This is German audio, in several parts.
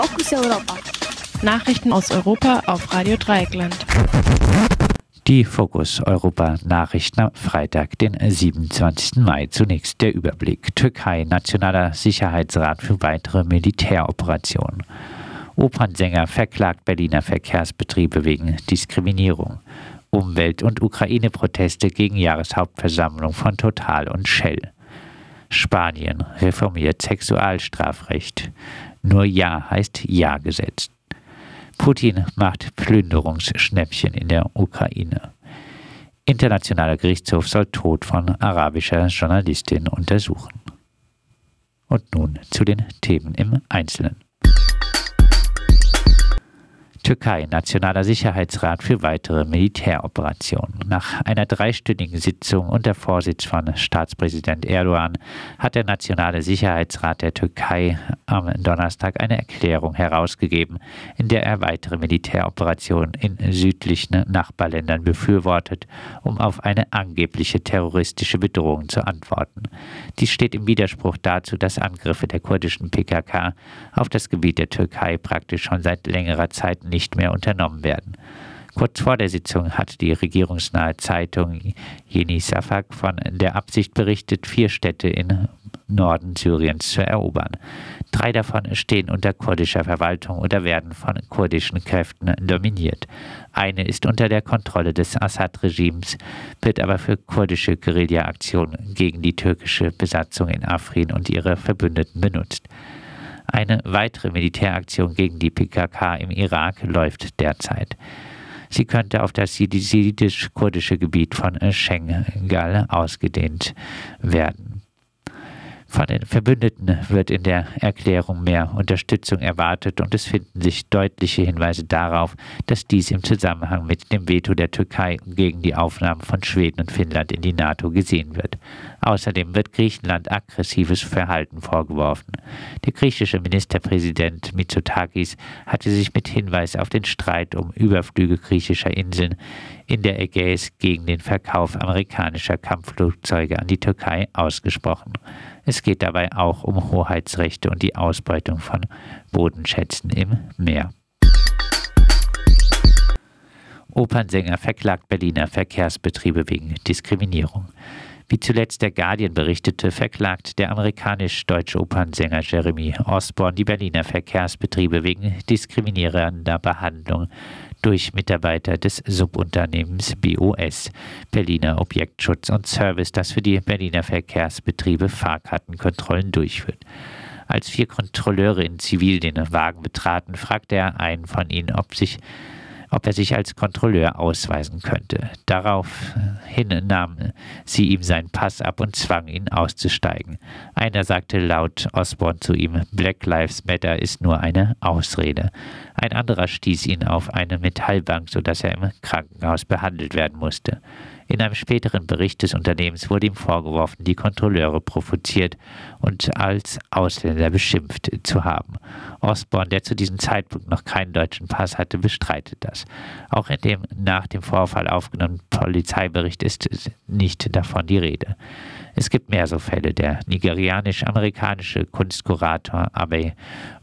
Fokus Europa. Nachrichten aus Europa auf Radio Dreieckland. Die Fokus Europa Nachrichten am Freitag, den 27. Mai. Zunächst der Überblick. Türkei, Nationaler Sicherheitsrat für weitere Militäroperationen. Opernsänger verklagt Berliner Verkehrsbetriebe wegen Diskriminierung. Umwelt- und Ukraine-Proteste gegen Jahreshauptversammlung von Total und Shell. Spanien reformiert Sexualstrafrecht. Nur Ja heißt Ja gesetzt. Putin macht Plünderungsschnäppchen in der Ukraine. Internationaler Gerichtshof soll Tod von arabischer Journalistin untersuchen. Und nun zu den Themen im Einzelnen. Türkei, Nationaler Sicherheitsrat für weitere Militäroperationen. Nach einer dreistündigen Sitzung unter Vorsitz von Staatspräsident Erdogan hat der Nationale Sicherheitsrat der Türkei am Donnerstag eine Erklärung herausgegeben, in der er weitere Militäroperationen in südlichen Nachbarländern befürwortet, um auf eine angebliche terroristische Bedrohung zu antworten. Dies steht im Widerspruch dazu, dass Angriffe der kurdischen PKK auf das Gebiet der Türkei praktisch schon seit längerer Zeit nicht mehr unternommen werden. Kurz vor der Sitzung hat die regierungsnahe Zeitung Yeni Safak von der Absicht berichtet, vier Städte in Norden Syriens zu erobern. Drei davon stehen unter kurdischer Verwaltung oder werden von kurdischen Kräften dominiert. Eine ist unter der Kontrolle des Assad-Regimes, wird aber für kurdische Guerilla-Aktionen gegen die türkische Besatzung in Afrin und ihre Verbündeten benutzt. Eine weitere Militäraktion gegen die PKK im Irak läuft derzeit. Sie könnte auf das jesidisch-kurdische Gebiet von Schengal ausgedehnt werden. Von den Verbündeten wird in der Erklärung mehr Unterstützung erwartet und es finden sich deutliche Hinweise darauf, dass dies im Zusammenhang mit dem Veto der Türkei gegen die Aufnahme von Schweden und Finnland in die NATO gesehen wird. Außerdem wird Griechenland aggressives Verhalten vorgeworfen. Der griechische Ministerpräsident Mitsotakis hatte sich mit Hinweis auf den Streit um Überflüge griechischer Inseln in der Ägäis gegen den Verkauf amerikanischer Kampfflugzeuge an die Türkei ausgesprochen. Es geht dabei auch um Hoheitsrechte und die Ausbeutung von Bodenschätzen im Meer. Opernsänger verklagt Berliner Verkehrsbetriebe wegen Diskriminierung. Wie zuletzt der Guardian berichtete, verklagt der amerikanisch-deutsche Opernsänger Jeremy Osborne die Berliner Verkehrsbetriebe wegen diskriminierender Behandlung durch Mitarbeiter des Subunternehmens BOS, Berliner Objektschutz und Service, das für die Berliner Verkehrsbetriebe Fahrkartenkontrollen durchführt. Als vier Kontrolleure in Zivil den Wagen betraten, fragte er einen von ihnen, ob sich ob er sich als Kontrolleur ausweisen könnte. Daraufhin nahmen sie ihm seinen Pass ab und zwangen ihn auszusteigen. Einer sagte laut Osborne zu ihm, Black Lives Matter ist nur eine Ausrede. Ein anderer stieß ihn auf eine Metallbank, sodass er im Krankenhaus behandelt werden musste. In einem späteren Bericht des Unternehmens wurde ihm vorgeworfen, die Kontrolleure provoziert und als Ausländer beschimpft zu haben. Osborne, der zu diesem Zeitpunkt noch keinen deutschen Pass hatte, bestreitet das. Auch in dem nach dem Vorfall aufgenommenen Polizeibericht ist nicht davon die Rede. Es gibt mehr so Fälle. Der nigerianisch-amerikanische Kunstkurator Abe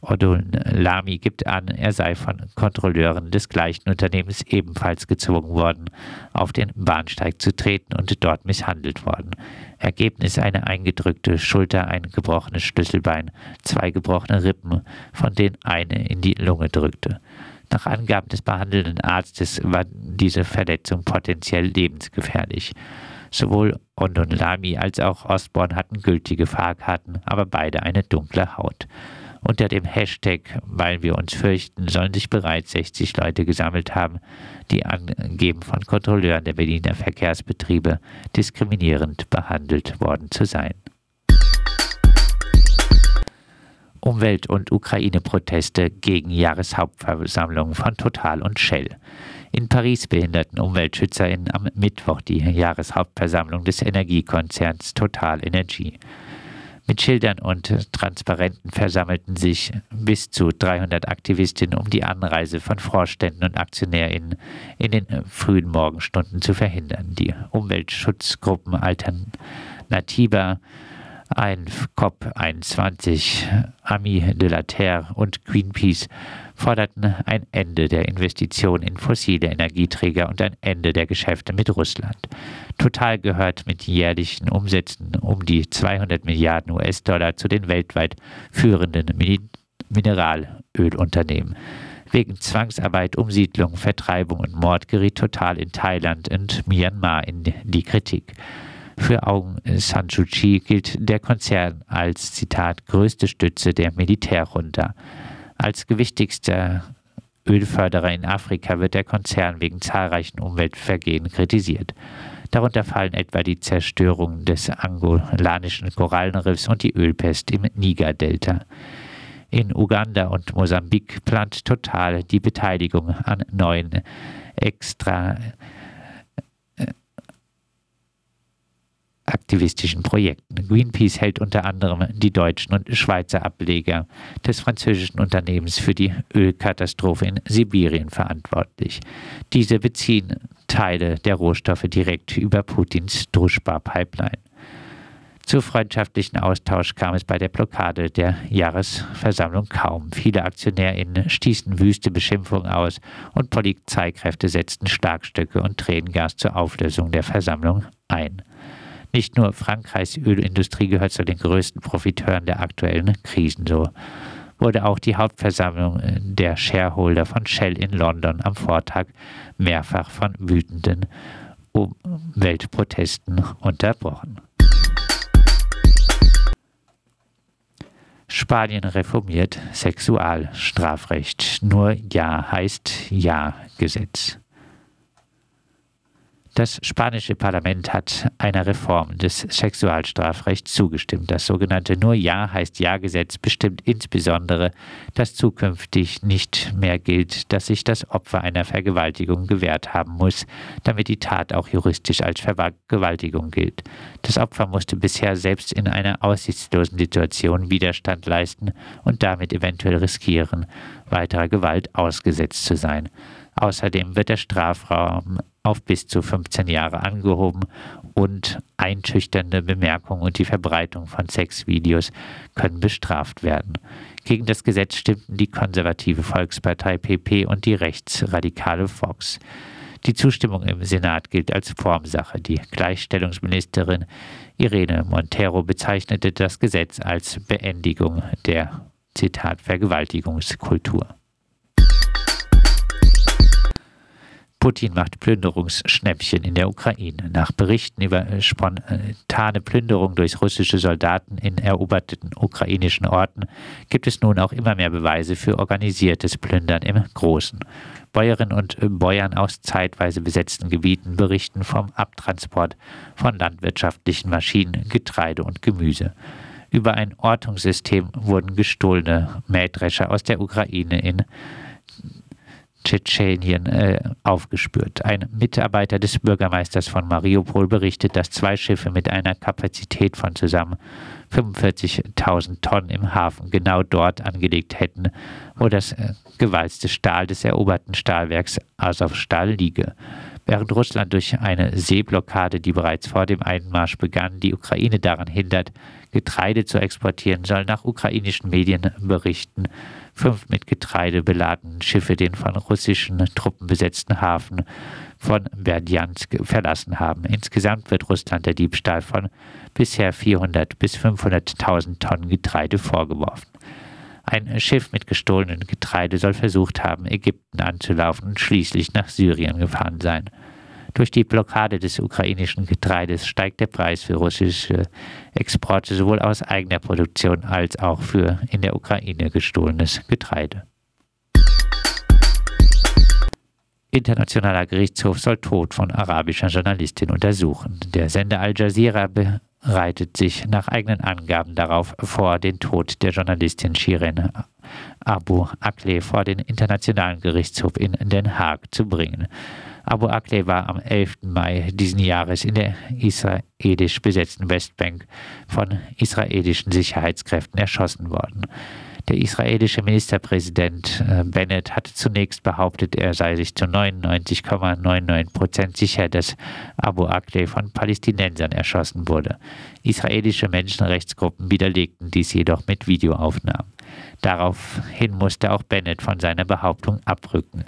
Odunlami gibt an, er sei von Kontrolleuren des gleichen Unternehmens ebenfalls gezwungen worden, auf den Bahnsteig zu treten und dort misshandelt worden. Ergebnis eine eingedrückte Schulter, ein gebrochenes Schlüsselbein, zwei gebrochene Rippen, von denen eine in die Lunge drückte. Nach Angaben des behandelnden Arztes war diese Verletzung potenziell lebensgefährlich. Sowohl Ondonlami als auch Osborne hatten gültige Fahrkarten, aber beide eine dunkle Haut. Unter dem Hashtag Weil wir uns fürchten sollen sich bereits 60 Leute gesammelt haben, die angeben von Kontrolleuren der Berliner Verkehrsbetriebe diskriminierend behandelt worden zu sein. Umwelt- und Ukraine-Proteste gegen Jahreshauptversammlungen von Total und Shell. In Paris behinderten UmweltschützerInnen am Mittwoch die Jahreshauptversammlung des Energiekonzerns Total Energie. Mit Schildern und Transparenten versammelten sich bis zu 300 Aktivistinnen, um die Anreise von Vorständen und AktionärInnen in den frühen Morgenstunden zu verhindern. Die Umweltschutzgruppen Alternativa Ein COP21, Ami de la Terre und Greenpeace forderten ein Ende der Investitionen in fossile Energieträger und ein Ende der Geschäfte mit Russland. Total gehört mit jährlichen Umsätzen um die 200 Milliarden US-Dollar zu den weltweit führenden Mineralölunternehmen. Wegen Zwangsarbeit, Umsiedlung, Vertreibung und Mord geriet Total in Thailand und Myanmar in die Kritik. Für Aung San Suu Kyi gilt der Konzern als, Zitat, größte Stütze der Militärjunta. Als gewichtigster Ölförderer in Afrika wird der Konzern wegen zahlreichen Umweltvergehen kritisiert. Darunter fallen etwa die Zerstörung des angolanischen Korallenriffs und die Ölpest im Niger-Delta. In Uganda und Mosambik plant Total die Beteiligung an neuen extra aktivistischen Projekten. Greenpeace hält unter anderem die deutschen und Schweizer Ableger des französischen Unternehmens für die Ölkatastrophe in Sibirien verantwortlich. Diese beziehen Teile der Rohstoffe direkt über Putins Druschba-Pipeline. Zu freundschaftlichen Austausch kam es bei der Blockade der Jahresversammlung kaum. Viele AktionärInnen stießen wüste Beschimpfungen aus und Polizeikräfte setzten Schlagstöcke und Tränengas zur Auflösung der Versammlung ein. Nicht nur Frankreichs Ölindustrie gehört zu den größten Profiteuren der aktuellen Krisen. So wurde auch die Hauptversammlung der Shareholder von Shell in London am Vortag mehrfach von wütenden Umweltprotesten unterbrochen. Spanien reformiert Sexualstrafrecht. Nur Ja heißt Ja-Gesetz. Das spanische Parlament hat einer Reform des Sexualstrafrechts zugestimmt. Das sogenannte Nur Ja heißt Ja-Gesetz bestimmt insbesondere, dass zukünftig nicht mehr gilt, dass sich das Opfer einer Vergewaltigung gewährt haben muss, damit die Tat auch juristisch als Vergewaltigung gilt. Das Opfer musste bisher selbst in einer aussichtslosen Situation Widerstand leisten und damit eventuell riskieren, weiterer Gewalt ausgesetzt zu sein. Außerdem wird der Strafraum auf bis zu 15 Jahre angehoben und einschüchternde Bemerkungen und die Verbreitung von Sexvideos können bestraft werden. Gegen das Gesetz stimmten die konservative Volkspartei PP und die rechtsradikale Fox. Die Zustimmung im Senat gilt als Formsache. Die Gleichstellungsministerin Irene Montero bezeichnete das Gesetz als Beendigung der Zitat Vergewaltigungskultur. Putin macht Plünderungsschnäppchen in der Ukraine. Nach Berichten über spontane Plünderung durch russische Soldaten in eroberten ukrainischen Orten gibt es nun auch immer mehr Beweise für organisiertes Plündern im Großen. Bäuerinnen und Bäuern aus zeitweise besetzten Gebieten berichten vom Abtransport von landwirtschaftlichen Maschinen, Getreide und Gemüse. Über ein Ortungssystem wurden gestohlene Mähdrescher aus der Ukraine in Tschetschenien äh, aufgespürt. Ein Mitarbeiter des Bürgermeisters von Mariupol berichtet, dass zwei Schiffe mit einer Kapazität von zusammen 45.000 Tonnen im Hafen genau dort angelegt hätten, wo das äh, gewalzte Stahl des eroberten Stahlwerks Azovstal liege. Während Russland durch eine Seeblockade, die bereits vor dem Einmarsch begann, die Ukraine daran hindert, Getreide zu exportieren, soll nach ukrainischen Medien berichten, fünf mit Getreide beladenen Schiffe den von russischen Truppen besetzten Hafen von Berdjansk verlassen haben. Insgesamt wird Russland der Diebstahl von bisher 400 bis 500.000 Tonnen Getreide vorgeworfen. Ein Schiff mit gestohlenem Getreide soll versucht haben, Ägypten anzulaufen und schließlich nach Syrien gefahren sein. Durch die Blockade des ukrainischen Getreides steigt der Preis für russische Exporte sowohl aus eigener Produktion als auch für in der Ukraine gestohlenes Getreide. Internationaler Gerichtshof soll Tod von arabischer Journalistin untersuchen. Der Sender Al Jazeera bereitet sich nach eigenen Angaben darauf vor, den Tod der Journalistin Shirin Abu Akleh vor den Internationalen Gerichtshof in Den Haag zu bringen. Abu Akleh war am 11. Mai diesen Jahres in der israelisch besetzten Westbank von israelischen Sicherheitskräften erschossen worden. Der israelische Ministerpräsident äh, Bennett hatte zunächst behauptet, er sei sich zu 99,99 Prozent sicher, dass Abu Akleh von Palästinensern erschossen wurde. Israelische Menschenrechtsgruppen widerlegten dies jedoch mit Videoaufnahmen. Daraufhin musste auch Bennett von seiner Behauptung abrücken.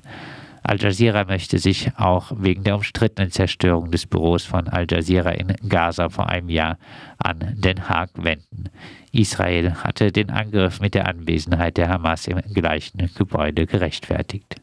Al Jazeera möchte sich auch wegen der umstrittenen Zerstörung des Büros von Al Jazeera in Gaza vor einem Jahr an Den Haag wenden. Israel hatte den Angriff mit der Anwesenheit der Hamas im gleichen Gebäude gerechtfertigt.